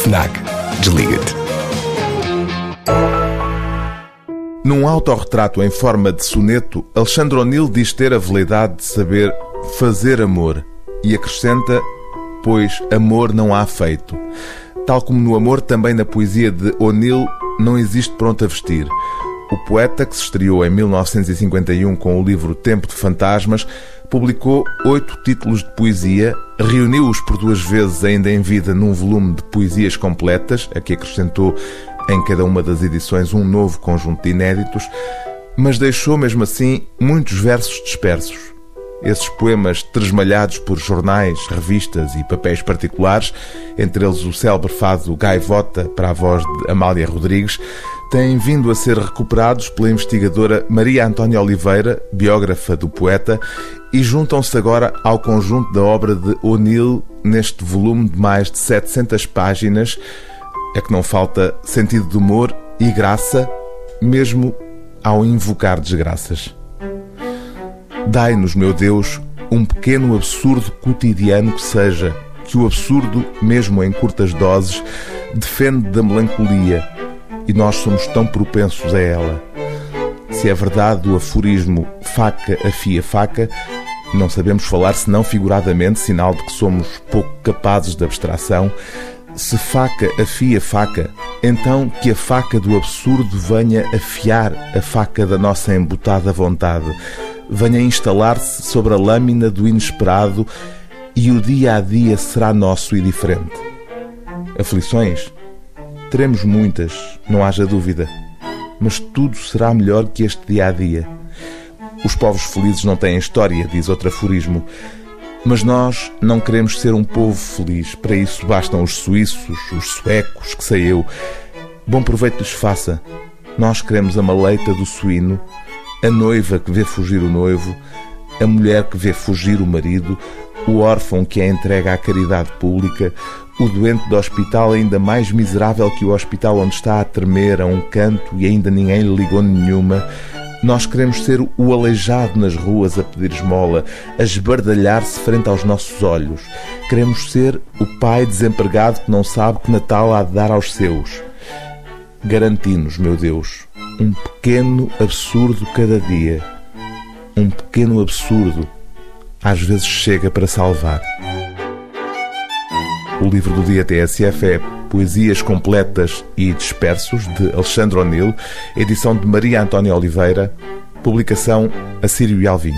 FNAC. Desliga-te. Num autorretrato em forma de soneto, Alexandre O'Neill diz ter a veleidade de saber fazer amor e acrescenta: Pois amor não há feito. Tal como no amor, também na poesia de O'Neill não existe pronto a vestir. O poeta, que se estreou em 1951 com o livro Tempo de Fantasmas, publicou oito títulos de poesia, reuniu-os por duas vezes ainda em vida num volume de poesias completas, a que acrescentou em cada uma das edições um novo conjunto de inéditos, mas deixou mesmo assim muitos versos dispersos. Esses poemas tresmalhados por jornais, revistas e papéis particulares, entre eles o célebre fado Gaivota para a voz de Amália Rodrigues, têm vindo a ser recuperados pela investigadora Maria Antónia Oliveira, biógrafa do poeta, e juntam-se agora ao conjunto da obra de O'Neill neste volume de mais de 700 páginas, é que não falta sentido de humor e graça, mesmo ao invocar desgraças. Dai-nos, meu Deus, um pequeno absurdo cotidiano que seja, que o absurdo, mesmo em curtas doses, defende da melancolia e nós somos tão propensos a ela. Se é verdade o aforismo faca afia faca, não sabemos falar senão figuradamente, sinal de que somos pouco capazes de abstração. Se faca afia faca, então que a faca do absurdo venha afiar a faca da nossa embotada vontade, venha instalar-se sobre a lâmina do inesperado e o dia a dia será nosso e diferente. Aflições? Teremos muitas, não haja dúvida, mas tudo será melhor que este dia a dia. Os povos felizes não têm história, diz outro aforismo. Mas nós não queremos ser um povo feliz. Para isso bastam os suíços, os suecos, que sei eu. Bom proveito lhes faça. Nós queremos a maleita do suíno, a noiva que vê fugir o noivo, a mulher que vê fugir o marido, o órfão que é entregue à caridade pública, o doente do hospital ainda mais miserável que o hospital onde está a tremer a um canto e ainda ninguém lhe ligou nenhuma. Nós queremos ser o aleijado nas ruas a pedir esmola, a esbardalhar-se frente aos nossos olhos. Queremos ser o pai desempregado que não sabe que Natal há de dar aos seus. Garanti-nos, meu Deus, um pequeno absurdo cada dia. Um pequeno absurdo às vezes chega para salvar. O livro do dia TSF é Poesias Completas e Dispersos, de Alexandre O'Neill, edição de Maria Antónia Oliveira, publicação Assírio e Alvim.